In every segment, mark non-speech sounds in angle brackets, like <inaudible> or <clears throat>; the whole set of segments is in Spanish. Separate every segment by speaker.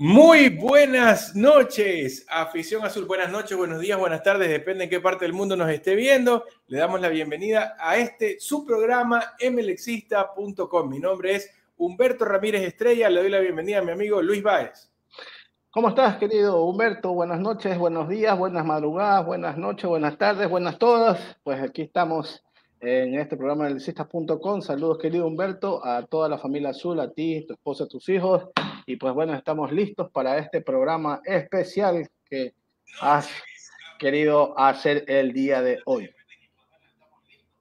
Speaker 1: Muy buenas noches, afición azul. Buenas noches, buenos días, buenas tardes, depende en qué parte del mundo nos esté viendo. Le damos la bienvenida a este su programa mlexista.com. Mi nombre es Humberto Ramírez Estrella. Le doy la bienvenida a mi amigo Luis Báez.
Speaker 2: ¿Cómo estás, querido Humberto? Buenas noches, buenos días, buenas madrugadas, buenas noches, buenas tardes, buenas todas. Pues aquí estamos en este programa de. Saludos, querido Humberto, a toda la familia azul, a ti, tu esposa, tus hijos. Y pues bueno, estamos listos para este programa especial que has querido hacer el día de hoy.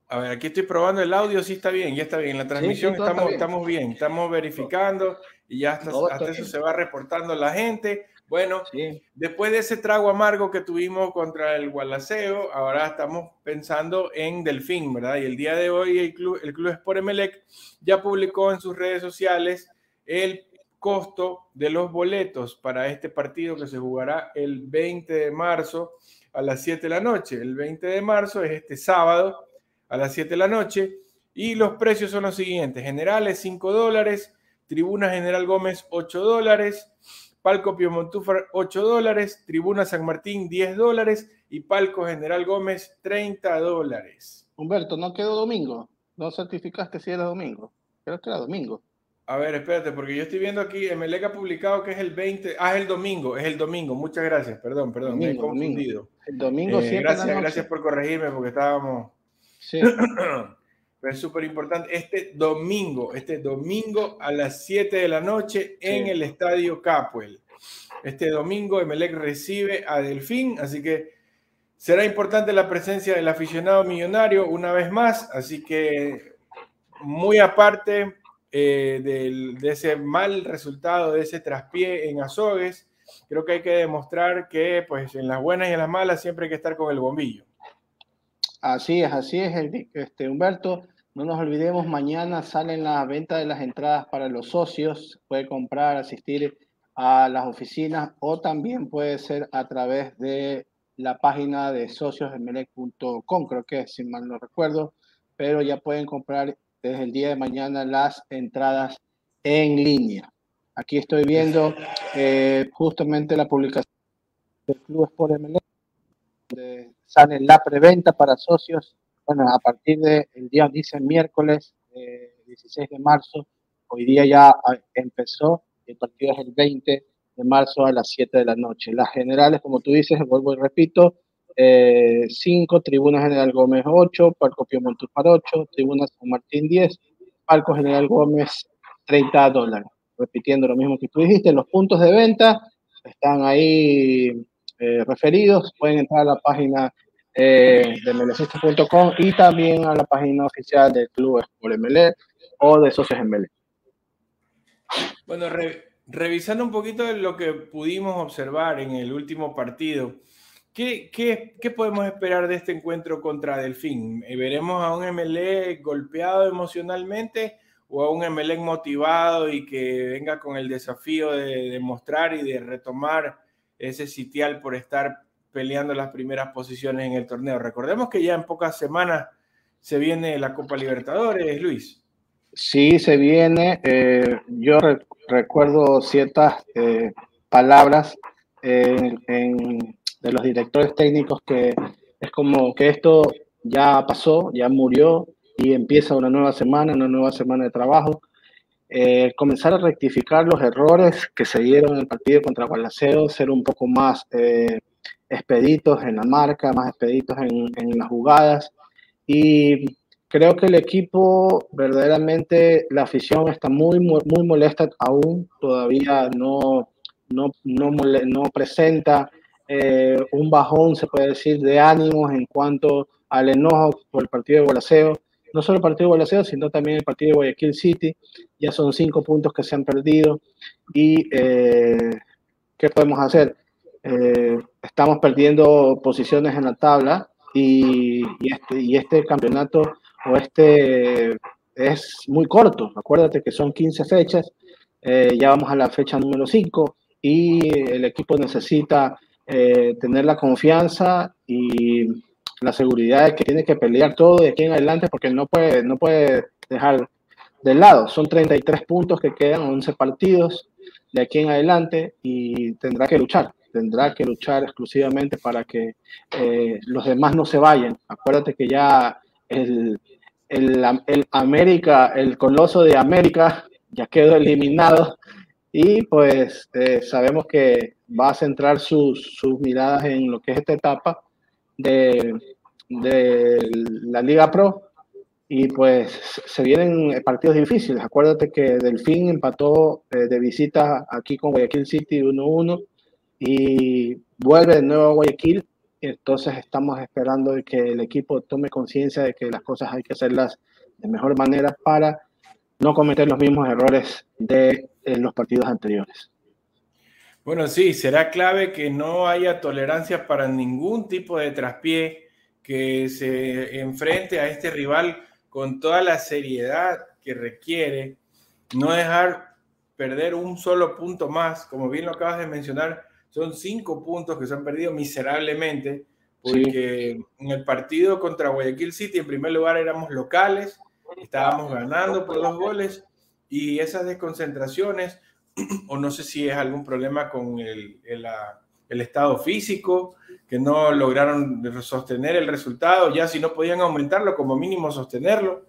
Speaker 1: A ver, aquí estoy probando el audio, sí está bien, ya está bien. La transmisión estamos, bien. estamos bien, estamos verificando y ya hasta, hasta eso se va reportando la gente. Bueno, sí. después de ese trago amargo que tuvimos contra el Gualaceo, ahora estamos pensando en Delfín, ¿verdad? Y el día de hoy el Club, el Club Sport Emelec ya publicó en sus redes sociales el costo de los boletos para este partido que se jugará el 20 de marzo a las 7 de la noche. El 20 de marzo es este sábado a las 7 de la noche y los precios son los siguientes. Generales 5 dólares, Tribuna General Gómez 8 dólares, Palco Piemontúfar 8 dólares, Tribuna San Martín 10 dólares y Palco General Gómez 30 dólares.
Speaker 2: Humberto, ¿no quedó domingo? ¿No certificaste si era domingo? Creo que era domingo.
Speaker 1: A ver, espérate, porque yo estoy viendo aquí, Emelec ha publicado que es el 20, ah, es el domingo, es el domingo, muchas gracias, perdón, perdón, domingo, me he confundido.
Speaker 2: Domingo. El domingo
Speaker 1: eh, Gracias, gracias por corregirme porque estábamos...
Speaker 2: Sí. <clears throat>
Speaker 1: Pero es súper importante, este domingo, este domingo a las 7 de la noche en sí. el Estadio Capuel. Este domingo Emelec recibe a Delfín, así que será importante la presencia del aficionado millonario una vez más, así que muy aparte eh, del, de ese mal resultado, de ese traspié en Azogues, creo que hay que demostrar que pues en las buenas y en las malas siempre hay que estar con el bombillo.
Speaker 2: Así es, así es, este, Humberto. No nos olvidemos, mañana salen la venta de las entradas para los socios. Puede comprar, asistir a las oficinas o también puede ser a través de la página de sociosdemelec.com, creo que si mal no recuerdo, pero ya pueden comprar desde el día de mañana las entradas en línea. Aquí estoy viendo eh, justamente la publicación del Club Sport Emelec, donde sale la preventa para socios. Bueno, a partir del día, dice miércoles eh, 16 de marzo, hoy día ya ah, empezó, el partido es el 20 de marzo a las 7 de la noche. Las generales, como tú dices, vuelvo y repito, 5, eh, Tribuna General Gómez 8, Palco Piemonte para 8, Tribuna San Martín 10, Palco General Gómez 30 dólares. Repitiendo lo mismo que tú dijiste, los puntos de venta están ahí eh, referidos, pueden entrar a la página eh, de melecista.com y también a la página oficial del Club Sport MLE o de Socios MLE.
Speaker 1: Bueno, re, revisando un poquito lo que pudimos observar en el último partido, ¿Qué, qué, qué podemos esperar de este encuentro contra Delfín? ¿Veremos a un MLE golpeado emocionalmente o a un MLE motivado y que venga con el desafío de demostrar y de retomar ese sitial por estar peleando las primeras posiciones en el torneo? Recordemos que ya en pocas semanas se viene la Copa Libertadores, Luis.
Speaker 2: Sí, se viene. Eh, yo re recuerdo ciertas eh, palabras en, en de los directores técnicos que es como que esto ya pasó, ya murió y empieza una nueva semana, una nueva semana de trabajo. Eh, comenzar a rectificar los errores que se dieron en el partido contra Gualaceo, ser un poco más eh, expeditos en la marca, más expeditos en, en, las jugadas. Y creo que el equipo, verdaderamente, la afición está muy, muy, molesta aún, todavía no, no, no presenta eh, un bajón, se puede decir, de ánimos en cuanto al enojo por el partido de Gualaceo. No solo el partido de Gualaceo, sino también el partido de Guayaquil City. Ya son cinco puntos que se han perdido. ¿Y eh, qué podemos hacer? Eh, estamos perdiendo posiciones en la tabla y, y, este, y este campeonato o este es muy corto. Acuérdate que son 15 fechas. Eh, ya vamos a la fecha número 5 y el equipo necesita eh, tener la confianza y la seguridad de que tiene que pelear todo de aquí en adelante porque no puede, no puede dejar de lado. Son 33 puntos que quedan, 11 partidos. de aquí en adelante y tendrá que luchar, tendrá que luchar exclusivamente para que eh, los demás no se vayan. Acuérdate que ya el, el, el, América, el coloso de América ya quedó eliminado y pues eh, sabemos que va a centrar sus, sus, miradas en lo que es esta etapa de, de la Liga Pro y pues se vienen partidos difíciles. Acuérdate que Delfín empató eh, de visita aquí con Guayaquil City 1-1 y vuelve de nuevo a Guayaquil. Entonces estamos esperando que el equipo tome conciencia de que las cosas hay que hacerlas de mejor manera para no cometer los mismos errores de los partidos anteriores.
Speaker 1: Bueno, sí, será clave que no haya tolerancia para ningún tipo de traspié, que se enfrente a este rival con toda la seriedad que requiere, no dejar perder un solo punto más, como bien lo acabas de mencionar, son cinco puntos que se han perdido miserablemente, porque en el partido contra Guayaquil City, en primer lugar éramos locales, estábamos ganando por dos goles y esas desconcentraciones, <clears throat> o no sé si es algún problema con el, el, estado físico, que no lograron sostener el resultado, ya si no podían aumentarlo, como mínimo sostenerlo.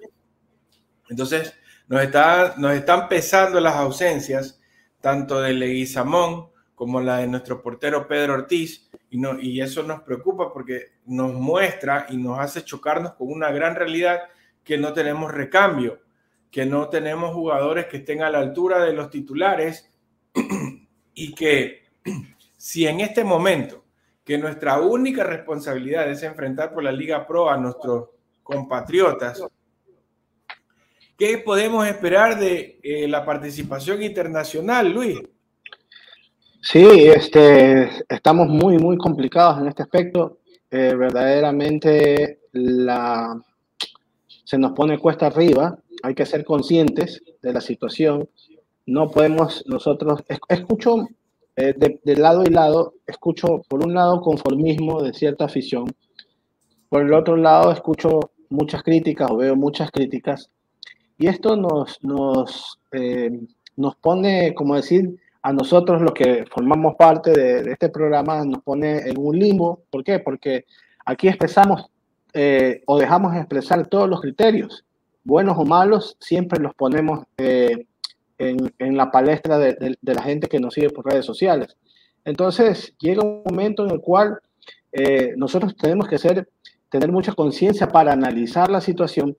Speaker 1: Entonces, nos, está, nos están pesando las ausencias, tanto de Leguizamón como la de nuestro portero Pedro Ortiz, y, no, y eso nos preocupa porque nos muestra y nos hace chocarnos con una gran realidad que no tenemos recambio que no tenemos jugadores que estén a la altura de los titulares <clears throat> y que <clears throat> si en este momento que nuestra única responsabilidad es enfrentar por la Liga Pro a nuestros compatriotas, ¿qué podemos esperar de eh, la participación internacional, Luis?
Speaker 2: Sí, este, estamos muy, muy complicados en este aspecto. Eh, verdaderamente la, se nos pone cuesta arriba hay que ser conscientes de la situación. No podemos nosotros, escucho eh, de, lado y lado, escucho por un lado conformismo de cierta afición, por el otro lado escucho muchas críticas o veo muchas críticas, y esto nos, nos, eh, nos pone, como decir, a nosotros los que formamos parte de, este programa, nos pone en un limbo. ¿Por qué? Porque aquí expresamos eh, o dejamos expresar todos los criterios buenos o malos, siempre los ponemos eh, en, la palestra de, la gente que nos sigue por redes sociales. Entonces, llega un momento en el cual eh, nosotros tenemos que ser, tener mucha conciencia para analizar la situación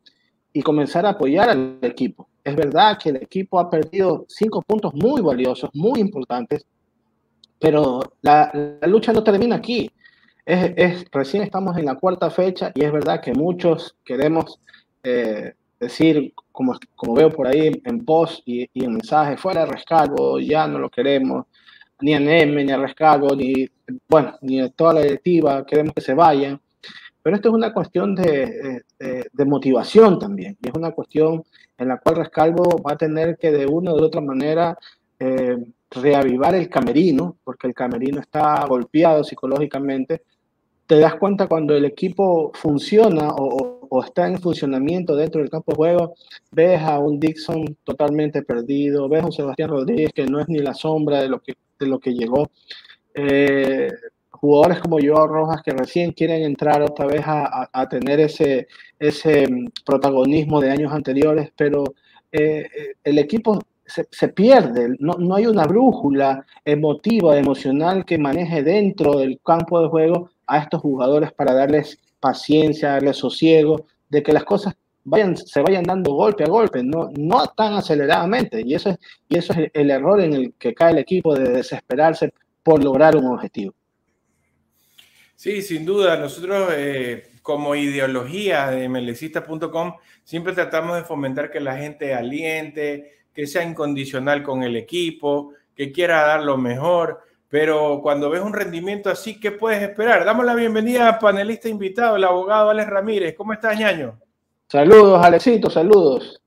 Speaker 2: y comenzar a apoyar al equipo. Es verdad que el equipo ha perdido cinco puntos muy valiosos, muy importantes, pero la, lucha no termina aquí. Es, recién estamos en la cuarta fecha y es verdad que muchos queremos eh, decir, como, como veo por ahí en post y, en mensajes, fuera de rescalvo, ya no lo queremos, ni a Neme, ni a rescalvo, ni, bueno, ni a toda la directiva, queremos que se vayan. Pero esto es una cuestión de, de, motivación también, y es una cuestión en la cual Rescalvo va a tener que de una u otra manera eh, reavivar el camerino, porque el camerino está golpeado psicológicamente. Te das cuenta cuando el equipo funciona o, o está en funcionamiento dentro del campo de juego, ves a un Dixon totalmente perdido, ves a un Sebastián Rodríguez que no es ni la sombra de lo que, de lo que llegó. Eh, jugadores como Joao Rojas que recién quieren entrar otra vez a, a, tener ese, ese mm, protagonismo de años anteriores, pero eh, eh, el equipo se, se, pierde, no, no hay una brújula emotiva, emocional que maneje dentro del campo de juego a estos jugadores para darles paciencia, darle sosiego, de que las cosas vayan, se vayan dando golpe a golpe, no, no tan aceleradamente. Y eso, es, y eso es el, error en el que cae el equipo de desesperarse por lograr un objetivo.
Speaker 1: Sí, sin duda. Nosotros, eh, como ideología de melecista.com, siempre tratamos de fomentar que la gente aliente, que sea incondicional con el equipo, que quiera dar lo mejor. Pero cuando ves un rendimiento así, ¿qué puedes esperar? Damos la bienvenida a panelista invitado, el abogado Alex Ramírez. ¿Cómo estás, ñaño?
Speaker 2: Saludos, Alexito, saludos.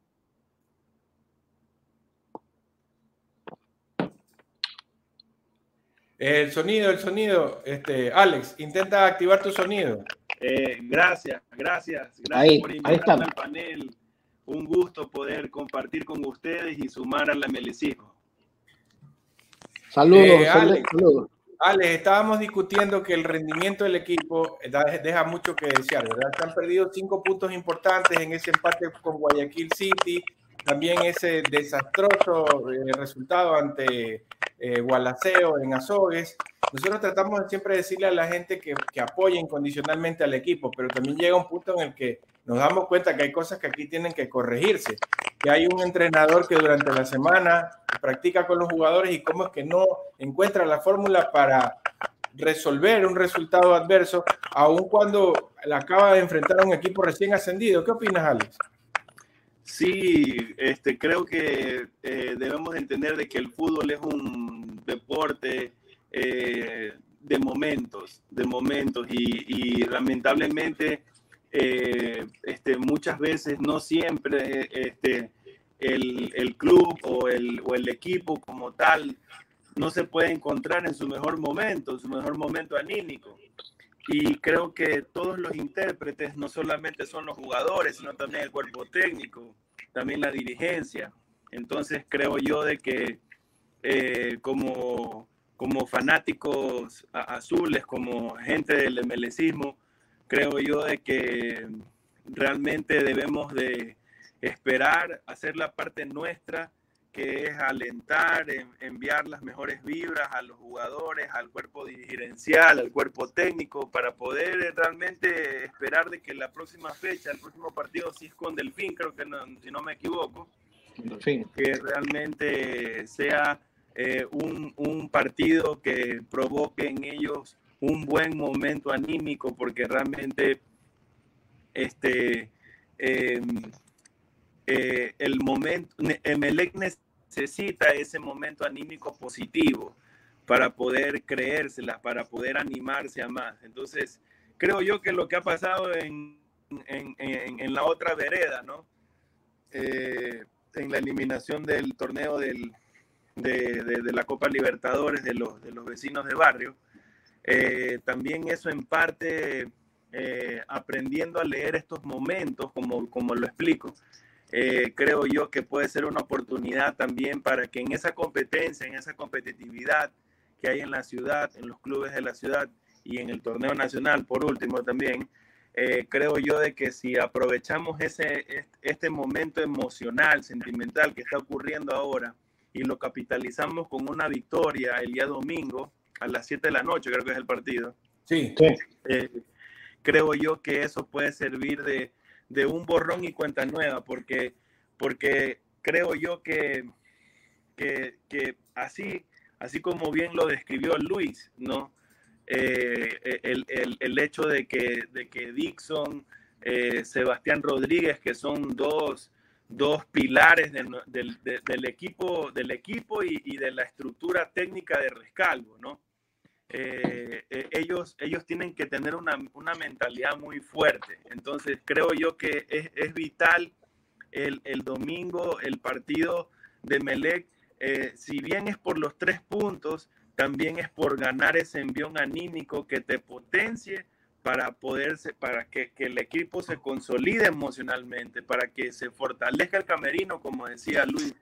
Speaker 1: El sonido, el sonido. Este, Alex, intenta activar tu sonido.
Speaker 3: Eh, gracias, gracias, gracias por invitarme al panel. Un gusto poder compartir con ustedes y sumar al amelicismo.
Speaker 2: Saludos, eh, saludos.
Speaker 1: Ale, estábamos discutiendo que el rendimiento del equipo deja mucho que desear, ¿verdad? Se han perdido cinco puntos importantes en ese empate con Guayaquil City, también ese desastroso eh, resultado ante eh, Gualaceo en Azogues. Nosotros tratamos de siempre decirle a la gente que, que apoye incondicionalmente al equipo, pero también llega un punto en el que nos damos cuenta que hay cosas que aquí tienen que corregirse, que hay un entrenador que durante la semana practica con los jugadores y cómo es que no encuentra la fórmula para resolver un resultado adverso, aun cuando la acaba de enfrentar a un equipo recién ascendido. ¿Qué opinas, Alex?
Speaker 3: Sí, este, creo que eh, debemos entender de que el fútbol es un deporte eh, de momentos, de momentos y, lamentablemente eh, este, muchas veces no siempre este, el, el, club o el, o el equipo como tal no se puede encontrar en su mejor momento, su mejor momento anímico. Y creo que todos los intérpretes no solamente son los jugadores, sino también el cuerpo técnico, también la dirigencia. Entonces creo yo de que eh, como, como fanáticos azules, como gente del MLCismo, creo yo de que realmente debemos de esperar, hacer la parte nuestra que es alentar, enviar las mejores vibras a los jugadores, al cuerpo dirigencial, al cuerpo técnico, para poder realmente esperar de que la próxima fecha, el próximo partido, si es con Delfín, creo que si no me equivoco, que realmente sea eh, un, un, partido que provoque en ellos un buen momento anímico, porque realmente este, em, eh, el momento, Emelec necesita ese momento anímico positivo para poder creérsela, para poder animarse a más. Entonces, creo yo que lo que ha pasado en, en, en, la otra vereda, ¿no? Eh, en la eliminación del torneo del, de, de, la Copa Libertadores de los, de los vecinos de barrio, eh, también eso en parte aprendiendo a leer estos momentos, como, como lo explico, eh, creo yo que puede ser una oportunidad también para que en esa competencia, en esa competitividad que hay en la ciudad, en los clubes de la ciudad y en el torneo nacional, por último también, eh, creo yo de que si aprovechamos ese, este momento emocional, sentimental que está ocurriendo ahora y lo capitalizamos con una victoria el día domingo a las 7 de la noche, creo que es el partido.
Speaker 1: Sí.
Speaker 3: Eh, creo yo que eso puede servir de, de un borrón y cuenta nueva, porque, porque creo yo que, que, así, así como bien lo describió Luis, ¿no? Eh, el, el, hecho de que, de que Dixon, eh, Sebastián Rodríguez, que son dos, dos pilares del, del, equipo, del equipo y, y, de la estructura técnica de Rescalvo, ¿no? Eh, eh, ellos, ellos tienen que tener una, una, mentalidad muy fuerte. Entonces, creo yo que es, es vital el, el, domingo, el partido de Melec, eh, si bien es por los tres puntos, también es por ganar ese envión anímico que te potencie para poderse, para que, que, el equipo se consolide emocionalmente, para que se fortalezca el camerino, como decía Luis.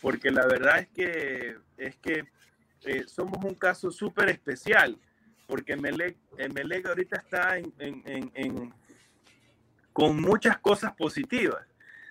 Speaker 3: Porque la verdad es que, es que eh, somos un caso súper especial, porque Melec, Melec ahorita está en, en, en, con muchas cosas positivas.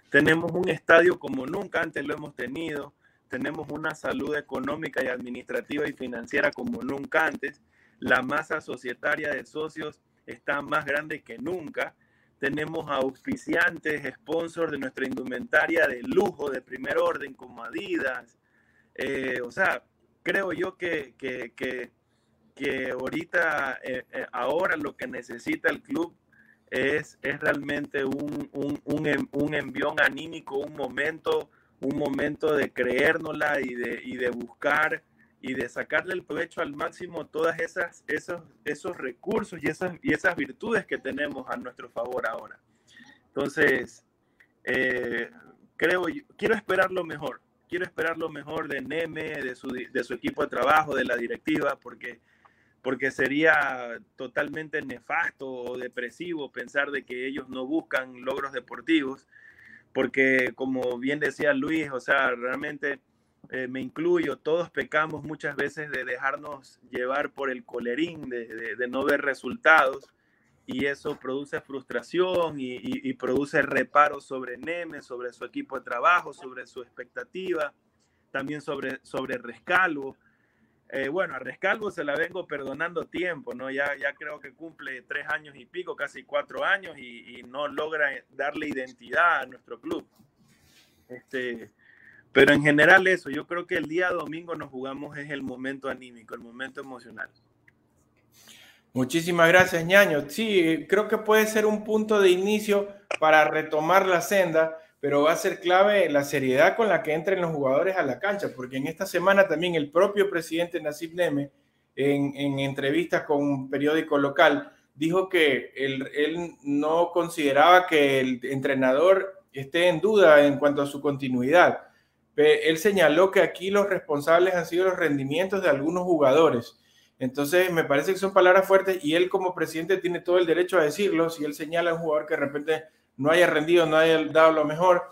Speaker 3: Tenemos un estadio como nunca antes lo hemos tenido, tenemos una salud económica y administrativa y financiera como nunca antes, la masa societaria de socios está más grande que nunca, tenemos auspiciantes, sponsors de nuestra indumentaria de lujo, de primer orden, como Adidas, eh, o sea, creo yo que, que, que, que ahorita, eh, eh, ahora lo que necesita el club es, es realmente un, un, un, em, un, envión anímico, un momento, un momento de creérnosla y de, y de buscar y de sacarle el provecho al máximo todas esas, esos, esos recursos y esas, y esas virtudes que tenemos a nuestro favor ahora. Entonces, eh, creo, quiero esperar lo mejor quiero esperar lo mejor de Neme, de su, de su equipo de trabajo, de la directiva, porque, porque sería totalmente nefasto o depresivo pensar de que ellos no buscan logros deportivos, porque como bien decía Luis, o sea, realmente eh, me incluyo, todos pecamos muchas veces de dejarnos llevar por el colerín, de, no ver resultados, y eso produce frustración y, produce reparos sobre Neme, sobre su equipo de trabajo, sobre su expectativa, también sobre, sobre Rescalvo. Eh, bueno, a Rescalvo se la vengo perdonando tiempo, ¿no? Ya, ya creo que cumple tres años y pico, casi cuatro años, y, y no logra darle identidad a nuestro club. Este, pero en general eso, yo creo que el día domingo nos jugamos es el momento anímico, el momento emocional.
Speaker 1: Muchísimas gracias, ñaño. Sí, creo que puede ser un punto de inicio para retomar la senda, pero va a ser clave la seriedad con la que entren los jugadores a la cancha, porque en esta semana también el propio presidente Nasib Neme, en, en entrevistas con un periódico local, dijo que él, él no consideraba que el entrenador esté en duda en cuanto a su continuidad él señaló que aquí los responsables han sido los rendimientos de algunos jugadores. Entonces, me parece que son palabras fuertes y él como presidente tiene todo el derecho a decirlo. Si él señala a un jugador que de repente no haya rendido, no haya dado lo mejor.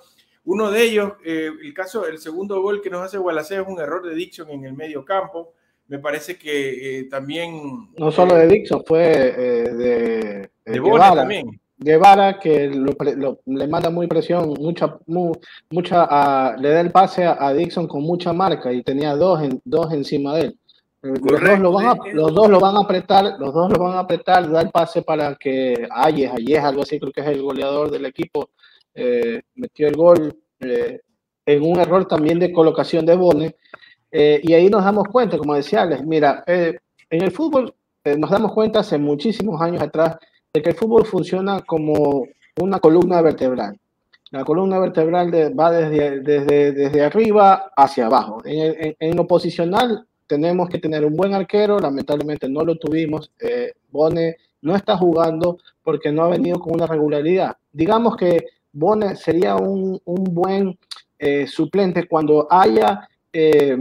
Speaker 1: Uno de ellos, eh, el caso, el segundo gol que nos hace Gualaceo es un error de Dixon en el medio campo. Me parece que eh, también...
Speaker 2: No solo de Dixon, fue eh, de... De Bola también. Guevara que le manda muy presión, mucha, mucha le da el pase a, Dixon con mucha marca y tenía dos, en, dos encima de él. Eh, los dos, lo van a, los dos lo van a apretar, los dos lo van a apretar, da el pase para que Ayes, Ayes, algo así, creo que es el goleador del equipo, eh, metió el gol eh, en un error también de colocación de Bone. y ahí nos damos cuenta, como decía Alex, mira, en el fútbol nos damos cuenta hace muchísimos años atrás de que el fútbol funciona como una columna vertebral. La columna vertebral va desde, desde, desde, arriba hacia abajo. En, en, lo posicional tenemos que tener un buen arquero, lamentablemente no lo tuvimos. Eh, Bone no está jugando porque no ha venido con una regularidad. Digamos que Bone sería un, un buen eh, suplente cuando haya, eh,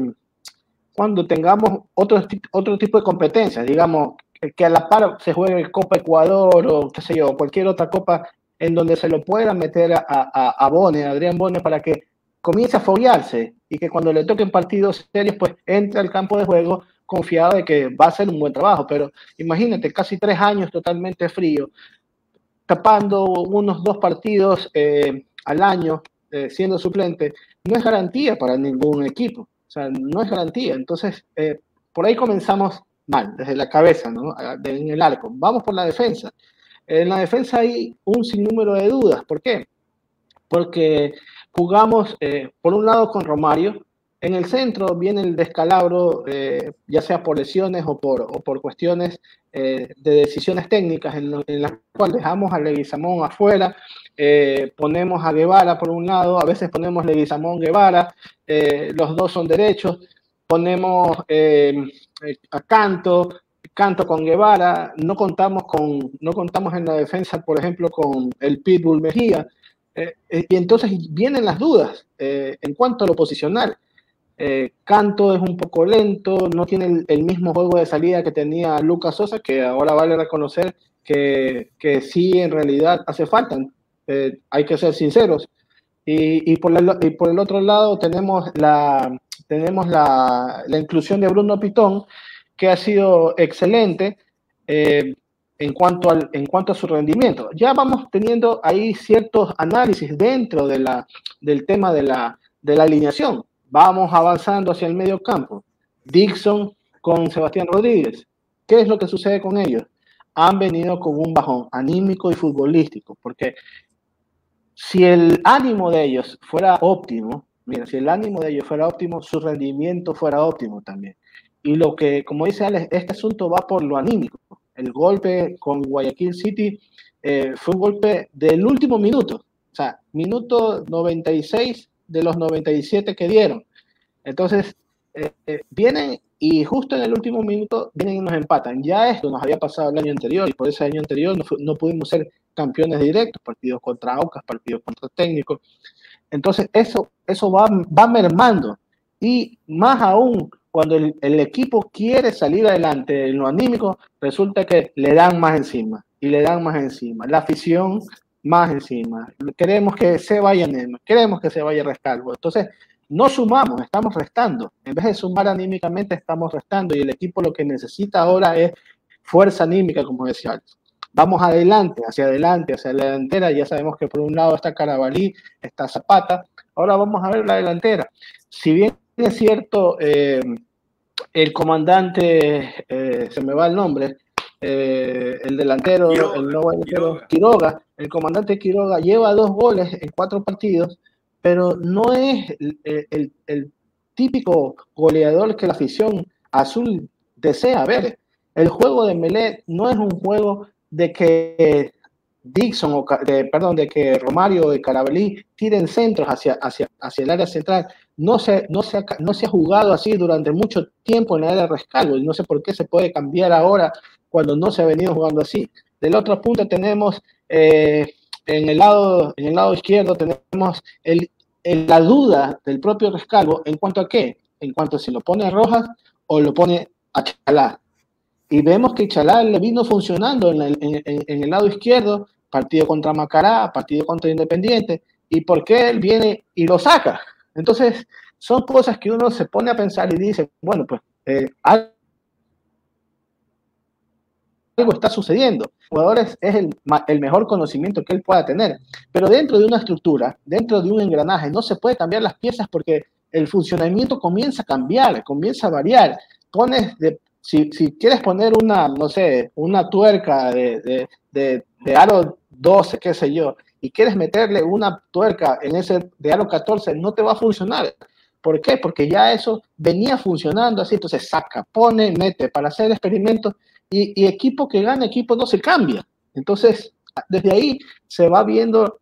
Speaker 2: cuando tengamos otro, otro tipo de competencias, digamos, que a la par se juegue Copa Ecuador o qué sé yo, cualquier otra copa en donde se lo pueda meter a, a, a Bone, a Adrián Bone, para que comience a foguearse y que cuando le toquen partidos serios, pues entre al campo de juego confiado de que va a ser un buen trabajo. Pero imagínate, casi tres años totalmente frío, tapando unos dos partidos eh, al año, eh, siendo suplente, no es garantía para ningún equipo. O sea, no es garantía. Entonces, eh, por ahí comenzamos mal, desde la cabeza, ¿no? en el arco. Vamos por la defensa. En la defensa hay un sinnúmero de dudas. ¿Por qué? Porque jugamos, eh, por un lado, con Romario. En el centro viene el descalabro, eh, ya sea por lesiones o por, o por cuestiones eh, de decisiones técnicas, en, las cuales dejamos a Leguizamón afuera, ponemos a Guevara por un lado, a veces ponemos Leguizamón Guevara, los dos son derechos, ponemos a Canto, Canto con Guevara, no contamos, con, no contamos en la defensa, por ejemplo, con el Pitbull Mejía, eh, eh, y entonces vienen las dudas eh, en cuanto a lo posicional. Canto es un poco lento, no tiene el, mismo juego de salida que tenía Lucas Sosa, que ahora vale reconocer que, que sí en realidad hace falta. hay que ser sinceros. Y, y, por el, y, por el, otro lado tenemos la, tenemos la, la inclusión de Bruno Pitón, que ha sido excelente en, cuanto al, en cuanto a su rendimiento. Ya vamos teniendo ahí ciertos análisis dentro de la, del tema de la, de la alineación. Vamos avanzando hacia el medio campo. Dixon con Sebastián Rodríguez. ¿Qué es lo que sucede con ellos? Han venido con un bajón anímico y futbolístico, porque si el ánimo de ellos fuera óptimo, Mira, si el ánimo de ellos fuera óptimo, su rendimiento fuera óptimo también. Y lo que, como dice Alex, este asunto va por lo anímico. El golpe con Guayaquil City eh, fue un golpe del último minuto, o sea, minuto 96 de los 97 que dieron. Entonces, eh, eh, vienen y justo en el último minuto vienen y nos empatan. Ya esto nos había pasado el año anterior y por ese año anterior no, pudimos ser campeones directos, partidos contra Aucas, partidos contra técnicos. Entonces, eso, eso va, va mermando. Y más aún, cuando el, equipo quiere salir adelante en lo anímico, resulta que le dan más encima y le dan más encima. La afición más encima. Queremos que se vaya Nemo, queremos que se vaya Rescalvo. Entonces, no sumamos, estamos restando. En vez de sumar anímicamente, estamos restando. Y el equipo lo que necesita ahora es fuerza anímica, como decía antes. Vamos adelante, hacia adelante, hacia la delantera. Ya sabemos que por un lado está Carabalí, está Zapata. Ahora vamos a ver la delantera. Si bien es cierto, eh, el comandante, eh, se me va el nombre, eh, el delantero, el nuevo delantero, Quiroga. el comandante Quiroga lleva dos goles en cuatro partidos, pero no es el, típico goleador que la afición azul desea ver. El juego de Melé no es un juego de que Dixon, o perdón, de que Romario y Carabelí tiren centros hacia, hacia, hacia el área central. No se, no, se ha, no se ha jugado así durante mucho tiempo en el área de rescalvo y no sé por qué se puede cambiar ahora cuando no se ha venido jugando así. Del otro punto tenemos eh, en, el lado, en el lado izquierdo tenemos el, la duda del propio Rescalvo en cuanto a qué, en cuanto a si lo pone a Rojas o lo pone a Chalá. Y vemos que Chalá le vino funcionando en, en el lado izquierdo partido contra Macará, partido contra Independiente, y por qué él viene y lo saca. Entonces, son cosas que uno se pone a pensar y dice, bueno, pues eh, algo está sucediendo. Jugadores es el, mejor conocimiento que él pueda tener, pero dentro de una estructura, dentro de un engranaje, no se puede cambiar las piezas porque el funcionamiento comienza a cambiar, comienza a variar. Pones de, si, si quieres poner una, no sé, una tuerca de, de, de, de aro 12, qué sé yo, y quieres meterle una tuerca en ese aro 14, no te va a funcionar. ¿Por qué? Porque ya eso venía funcionando así, entonces saca, pone, mete para hacer experimentos y, equipo que gana, equipo no se cambia. Entonces, desde ahí se va viendo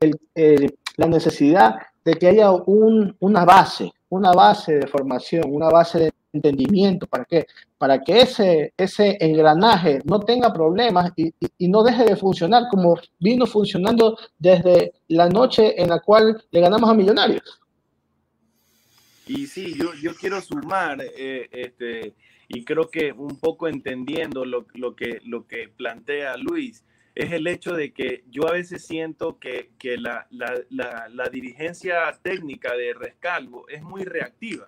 Speaker 2: la necesidad de que haya un, una base, una base de formación, una base de entendimiento, ¿para qué? Para que ese, ese engranaje no tenga problemas y, no deje de funcionar como vino funcionando desde la noche en la cual le ganamos a Millonarios.
Speaker 3: Y sí, yo, yo quiero sumar, eh, este, y creo que un poco entendiendo lo, lo, que, lo que plantea Luis, es el hecho de que yo a veces siento que, que la, la, la, la, dirigencia técnica de Rescalvo es muy reactiva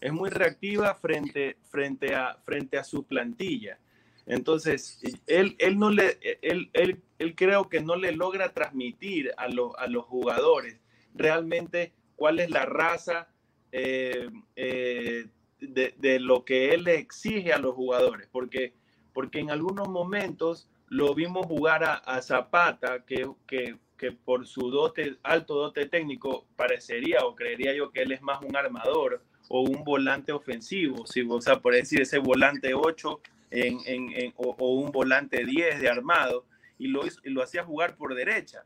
Speaker 3: es muy reactiva frente, frente, a, frente a su plantilla. Entonces, él, él, no le, él, él, él creo que no le logra transmitir a, a los jugadores realmente cuál es la raza eh, eh, de, de, lo que él le exige a los jugadores, porque, porque en algunos momentos lo vimos jugar a, a Zapata, que, que, que, por su dote, alto dote técnico parecería o creería yo que él es más un armador o un volante ofensivo, si, o sea, por decir ese volante 8 en, en, o, un volante 10 de armado, y lo, hacía jugar por derecha.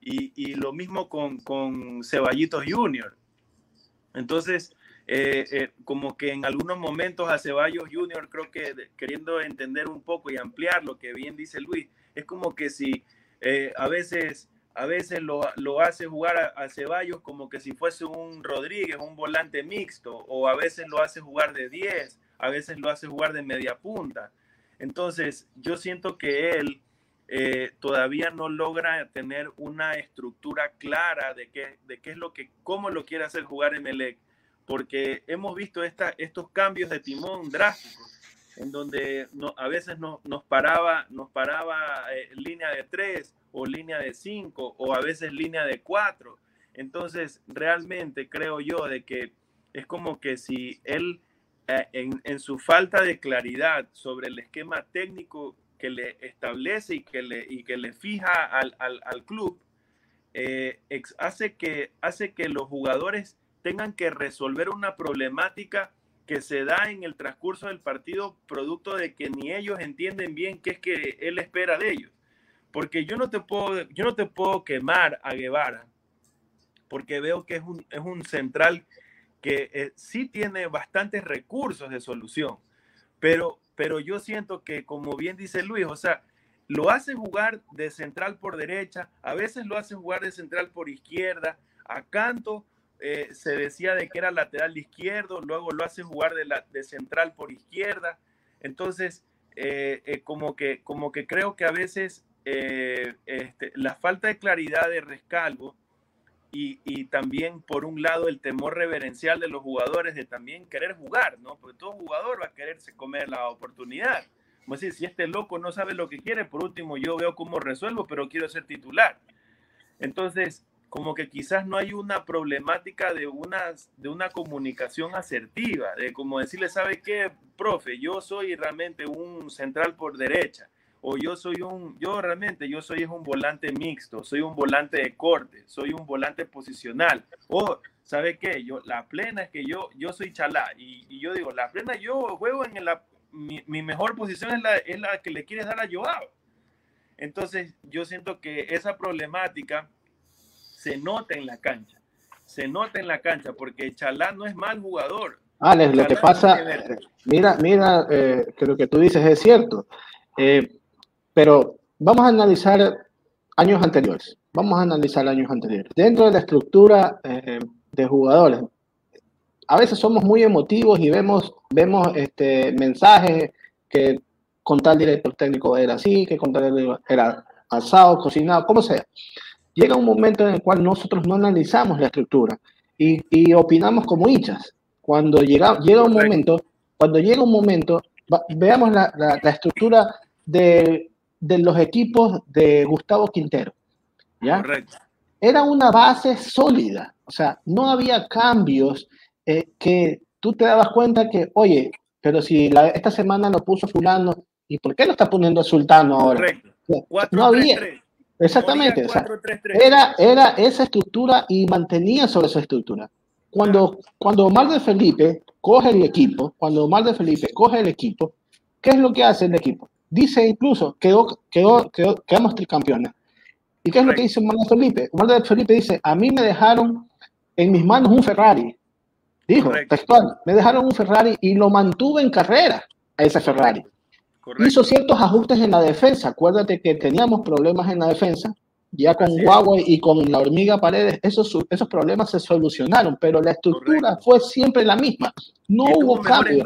Speaker 3: Y, lo mismo con, con Ceballitos Junior. Entonces, eh, eh, como que en algunos momentos a Ceballos Junior, creo que queriendo entender un poco y ampliar lo que bien dice Luis, es como que si eh, a veces a veces lo, hace jugar a, Ceballos como que si fuese un Rodríguez, un volante mixto, o a veces lo hace jugar de 10, a veces lo hace jugar de media punta. Entonces, yo siento que él eh, todavía no logra tener una estructura clara de qué, de qué es lo que, cómo lo quiere hacer jugar Emelec, porque hemos visto esta, estos cambios de timón drásticos en donde a veces no, nos paraba, nos paraba eh, línea de tres o línea de cinco o a veces línea de cuatro. Entonces, realmente creo yo de que es como que si él, eh, en, en, su falta de claridad sobre el esquema técnico que le establece y que le, y que le fija al, al, al club, eh, hace, que, hace que los jugadores tengan que resolver una problemática que se da en el transcurso del partido producto de que ni ellos entienden bien qué es que él espera de ellos. Porque yo no te puedo, yo no te puedo quemar a Guevara, porque veo que es un, es un central que eh, sí tiene bastantes recursos de solución, pero, pero yo siento que, como bien dice Luis, o sea, lo hace jugar de central por derecha, a veces lo hace jugar de central por izquierda, a Canto eh, se decía de que era lateral izquierdo, luego lo hace jugar de, la, de central por izquierda. Entonces, eh, como, que, como que creo que a veces este, la falta de claridad de Rescalvo y, también por un lado el temor reverencial de los jugadores de también querer jugar, ¿no? Porque todo jugador va a quererse comer la oportunidad. Como decir, si este loco no sabe lo que quiere, por último yo veo cómo resuelvo, pero quiero ser titular. Entonces, como que quizás no hay una problemática de una, de una comunicación asertiva, de como decirle, ¿sabe qué, profe? Yo soy realmente un central por derecha o yo soy un, yo realmente, yo soy un volante mixto, soy un volante de corte, soy un volante posicional, o, ¿sabe qué? Yo, la plena es que yo, yo soy chalá, y, yo digo, la plena yo juego en la, mi, mejor posición es la, es la que le quieres dar a Joao. Entonces, yo siento que esa problemática se nota en la cancha, se nota en la cancha, porque Chalá no es mal jugador.
Speaker 2: Alex, lo que pasa, mira, mira, eh, que lo que tú dices es cierto. Eh, pero vamos a analizar años anteriores. Vamos a analizar años anteriores. Dentro de la estructura eh, de jugadores, a veces somos muy emotivos y vemos, vemos este, mensajes que con tal director técnico era así, que con tal era asado, cocinado, como sea. Llega un momento en el cual nosotros no analizamos la estructura y, opinamos como hinchas. Cuando llega, llega un momento, cuando llega un momento, veamos la, la estructura de de los equipos de Gustavo Quintero. ¿ya? Era una base sólida, o sea, no había cambios eh, que tú te dabas cuenta que, oye, pero si esta semana lo puso fulano, ¿y por qué lo está poniendo Sultano ahora? no había. Exactamente. era, era esa estructura y mantenía sobre esa estructura. Cuando, cuando Omar de Felipe coge el equipo, cuando Omar de Felipe coge el equipo, ¿qué es lo que hace el equipo? Dice incluso, quedó, quedó, quedó, quedamos tricampeones. ¿Y qué es lo que dice Manuel Felipe? Manuel Felipe dice, a mí me dejaron en mis manos un Ferrari. Dijo, textual, me dejaron un Ferrari y lo mantuve en carrera a ese Ferrari. Hizo ciertos ajustes en la defensa. Acuérdate que teníamos problemas en la defensa. Ya con Huawei y con la hormiga paredes, esos, esos problemas se solucionaron, pero la estructura fue siempre la misma. No hubo cambio.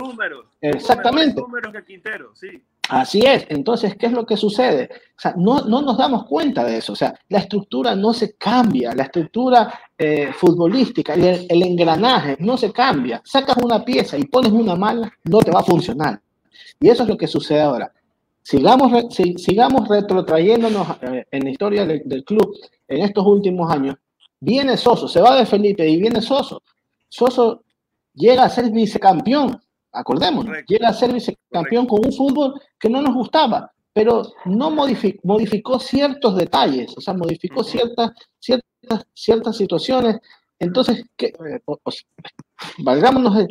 Speaker 2: Exactamente. Números que Quintero, sí. Así es. Entonces, ¿qué es lo que sucede? O sea, no, no nos damos cuenta de eso. O sea, la estructura no se cambia, la estructura eh, futbolística, el, el, engranaje no se cambia. Sacas una pieza y pones una mala, no te va a funcionar. Y eso es lo que sucede ahora. Sigamos, sigamos retrotrayéndonos eh, en la historia del, club en estos últimos años. Viene Soso, se va de Felipe y viene Soso. Soso llega a ser vicecampeón acordémonos, llega a ser vicecampeón con un fútbol que no nos gustaba, pero no modificó, modificó ciertos detalles, o sea, modificó ciertas, ciertas, ciertas situaciones. Entonces, ¿qué, eh, valgámonos,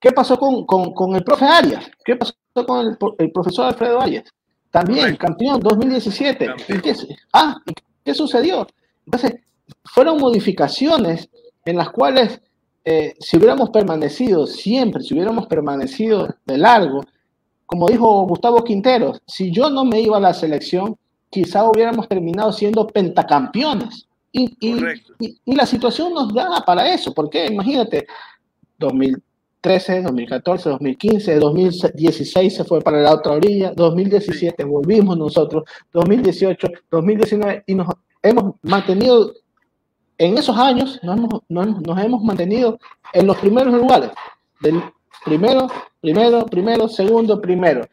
Speaker 2: ¿qué pasó con, con, con, el profe Arias? ¿Qué pasó con el, el profesor Alfredo Arias? También, campeón 2017. ¿Y qué, ah, ¿qué sucedió? Entonces, fueron modificaciones en las cuales eh, si hubiéramos permanecido siempre, si hubiéramos permanecido de largo, como dijo Gustavo Quintero, si yo no me iba a la selección, quizá hubiéramos terminado siendo pentacampeones. Y, y, la situación nos da para eso, porque imagínate, 2013, 2014, 2015, 2016 se fue para la otra orilla, 2017 volvimos nosotros, 2018, 2019 y nos hemos mantenido en esos años nos hemos, nos, hemos mantenido en los primeros lugares. Del primero, primero, primero, segundo, primero.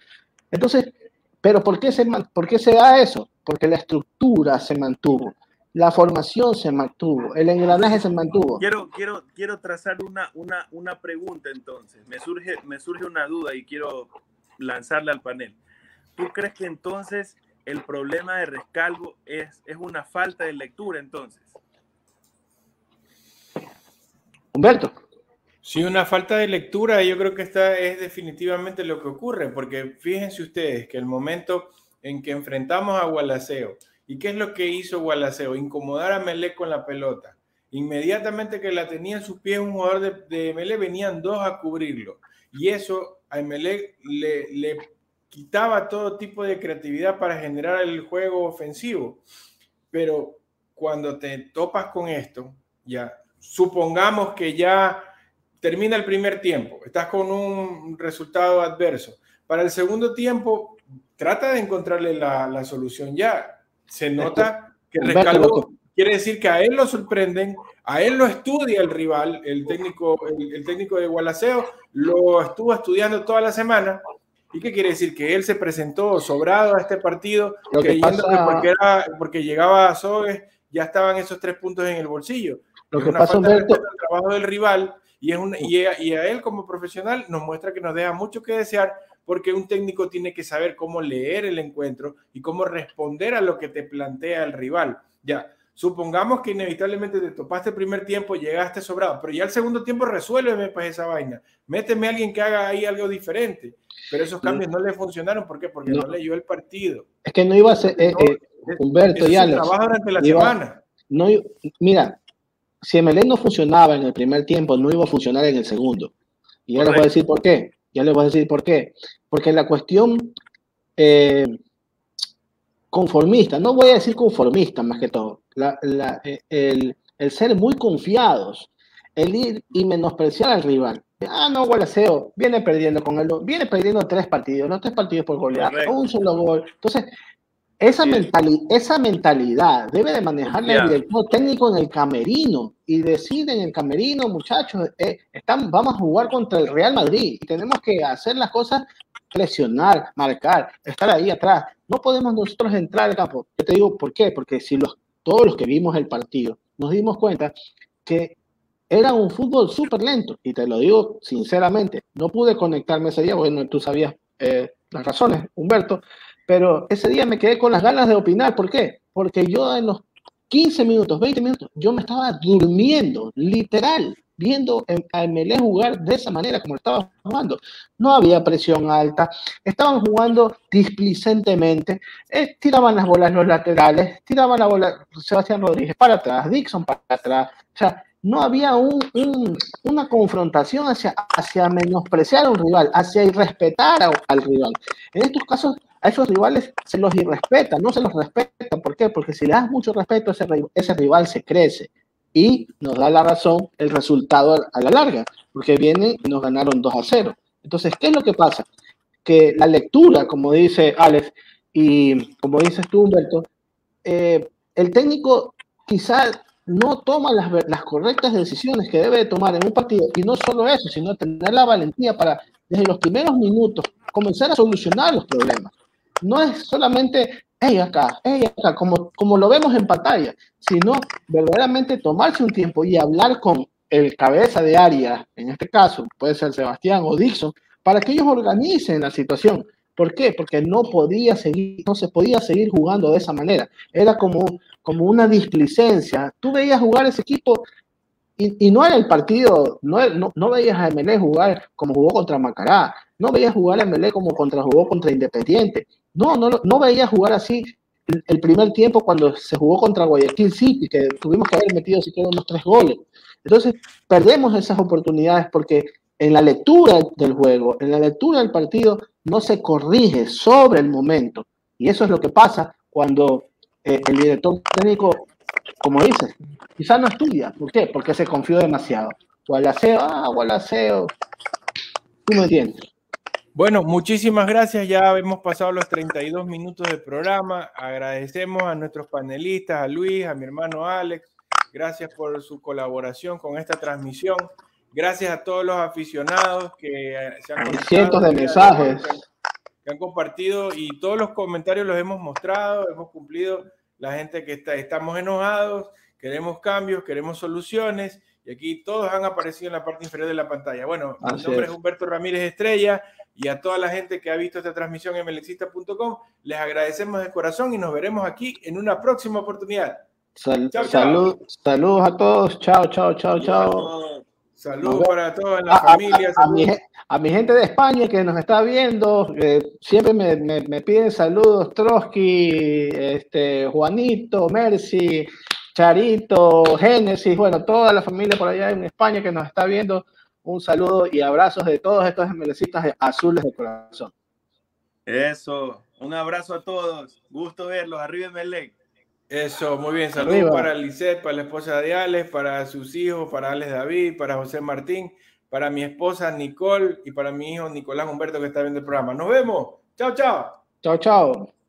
Speaker 2: Entonces, ¿pero por qué, se, por qué se da eso? Porque la estructura se mantuvo, la formación se mantuvo, el engranaje se mantuvo.
Speaker 3: Quiero, quiero, quiero trazar una, una, una pregunta entonces. Me surge, me surge una duda y quiero lanzarla al panel. ¿Tú crees que entonces el problema de Rescalvo es, es una falta de lectura entonces?
Speaker 2: Humberto.
Speaker 1: Sí, una falta de lectura, yo creo que esta es definitivamente lo que ocurre, porque fíjense ustedes que el momento en que enfrentamos a Gualaceo, ¿y qué es lo que hizo Gualaceo? Incomodar a Melé con la pelota. Inmediatamente que la tenía en sus pies un jugador de, de Melé, venían dos a cubrirlo. Y eso a Melé le, le quitaba todo tipo de creatividad para generar el juego ofensivo. Pero cuando te topas con esto, ya supongamos que ya termina el primer tiempo, estás con un resultado adverso. Para el segundo tiempo, trata de encontrarle la, solución ya. Se nota que Rescalvo quiere decir que a él lo sorprenden, a él lo estudia el rival, el técnico, el, técnico de Gualaceo lo estuvo estudiando toda la semana. ¿Y qué quiere decir? Que él se presentó sobrado a este partido, creyendo que, porque, porque llegaba a Sogues ya estaban esos tres puntos en el bolsillo. Lo que pasa es el trabajo del rival y, es un, y, a, y a él como profesional nos muestra que nos deja mucho que desear porque un técnico tiene que saber cómo leer el encuentro y cómo responder a lo que te plantea el rival. Ya, supongamos que inevitablemente te topaste el primer tiempo, llegaste sobrado, pero ya el segundo tiempo resuélveme pues esa vaina. Méteme a alguien que haga ahí algo diferente. Pero esos cambios no, le funcionaron, ¿por qué? Porque no. leyó el partido.
Speaker 2: Es que no iba a ser, eh, eh, Humberto y Alex. durante la semana. No, mira, si MLE no funcionaba en el primer tiempo, no iba a funcionar en el segundo. Y ya les voy a decir por qué. Ya les voy a decir por qué. Porque la cuestión eh, conformista, no voy a decir conformista más que todo, eh, el, el, ser muy confiados, el ir y menospreciar al rival. Ah, no, Gualaceo, viene perdiendo con él, viene perdiendo tres partidos, no tres partidos por golear, un solo gol. Entonces, esa, esa mentalidad debe de manejarla el director técnico en el camerino y decir en el camerino, muchachos, eh, están, vamos a jugar contra el Real Madrid y tenemos que hacer las cosas, presionar, marcar, estar ahí atrás. No podemos nosotros entrar al campo. Yo te digo, ¿por qué? Porque si los, todos los que vimos el partido nos dimos cuenta que era un fútbol súper lento y te lo digo sinceramente, no pude conectarme ese día, bueno, tú sabías eh, las razones, Humberto, pero ese día me quedé con las ganas de opinar. ¿Por qué? Porque yo en los 15 minutos, 20 minutos, yo me estaba durmiendo, literal, viendo a MLE jugar de esa manera como estaba jugando. No había presión alta, estaban jugando displicentemente, eh, tiraban las bolas los laterales, tiraban la bola Sebastián Rodríguez para atrás, Dixon para atrás. O sea, no había un, una confrontación hacia, hacia menospreciar a un rival, hacia irrespetar al rival. En estos casos a esos rivales se los irrespeta, no se los respeta. ¿Por qué? Porque si le das mucho respeto, ese, ese rival se crece y nos da la razón el resultado a la larga, porque viene y nos ganaron 2 a 0. Entonces, ¿qué es lo que pasa? Que la lectura, como dice Alex y como dices tú, Humberto, eh, el técnico quizás no toma las, las, correctas decisiones que debe tomar en un partido, y no solo eso, sino tener la valentía para, desde los primeros minutos, comenzar a solucionar los problemas no es solamente, ella acá, ella acá, como, como lo vemos en pantalla, sino verdaderamente tomarse un tiempo y hablar con el cabeza de área, en este caso puede ser Sebastián o Dixon, para que ellos organicen la situación. ¿Por qué? Porque no podía seguir, no se podía seguir jugando de esa manera. Era como, como una displicencia. Tú veías jugar ese equipo y, no era el partido, no, no, veías a MLE jugar como jugó contra Macará, no veías jugar a MLE como contra jugó contra Independiente. No, no, no veía jugar así el primer tiempo cuando se jugó contra Guayaquil City, que tuvimos que haber metido siquiera unos tres goles. Entonces, perdemos esas oportunidades porque en la lectura del juego, en la lectura del partido, no se corrige sobre el momento. Y eso es lo que pasa cuando eh, el director técnico, como dices, quizás no estudia. ¿Por qué? Porque se confió demasiado. Gualaceo, ah, Gualaceo. Tú me entiendes.
Speaker 1: Bueno, muchísimas gracias. Ya hemos pasado los 32 minutos del programa. Agradecemos a nuestros panelistas, a Luis, a mi hermano Alex. Gracias por su colaboración con esta transmisión. Gracias a todos los aficionados que
Speaker 2: se han cientos de mensajes
Speaker 1: que han compartido y todos los comentarios los hemos mostrado, hemos cumplido. La gente que está, estamos enojados, queremos cambios, queremos soluciones y aquí todos han aparecido en la parte inferior de la pantalla. Bueno, mi nombre es Humberto Ramírez Estrella y a toda la gente que ha visto esta transmisión en melexista.com, les agradecemos de corazón y nos veremos aquí en una próxima oportunidad.
Speaker 2: salud, Saludos a todos. Chao, chao, chao, chao.
Speaker 1: Saludos para toda la familia.
Speaker 2: A, mi, gente de España que nos está viendo, siempre me, me, piden saludos, Trotsky, este, Juanito, Mercy, Charito, Génesis, bueno, toda la familia por allá en España que nos está viendo un saludo y abrazos de todos estos emelecistas azules de corazón.
Speaker 3: Eso, un abrazo a todos. Gusto verlos. Arriba Melec.
Speaker 1: Eso, muy bien. Saludos para Lisette, para la esposa de Alex, para sus hijos, para Alex David, para José Martín, para mi esposa Nicole y para mi hijo Nicolás Humberto que está viendo el programa. Nos vemos. Chao, chao.
Speaker 2: Chao, chao.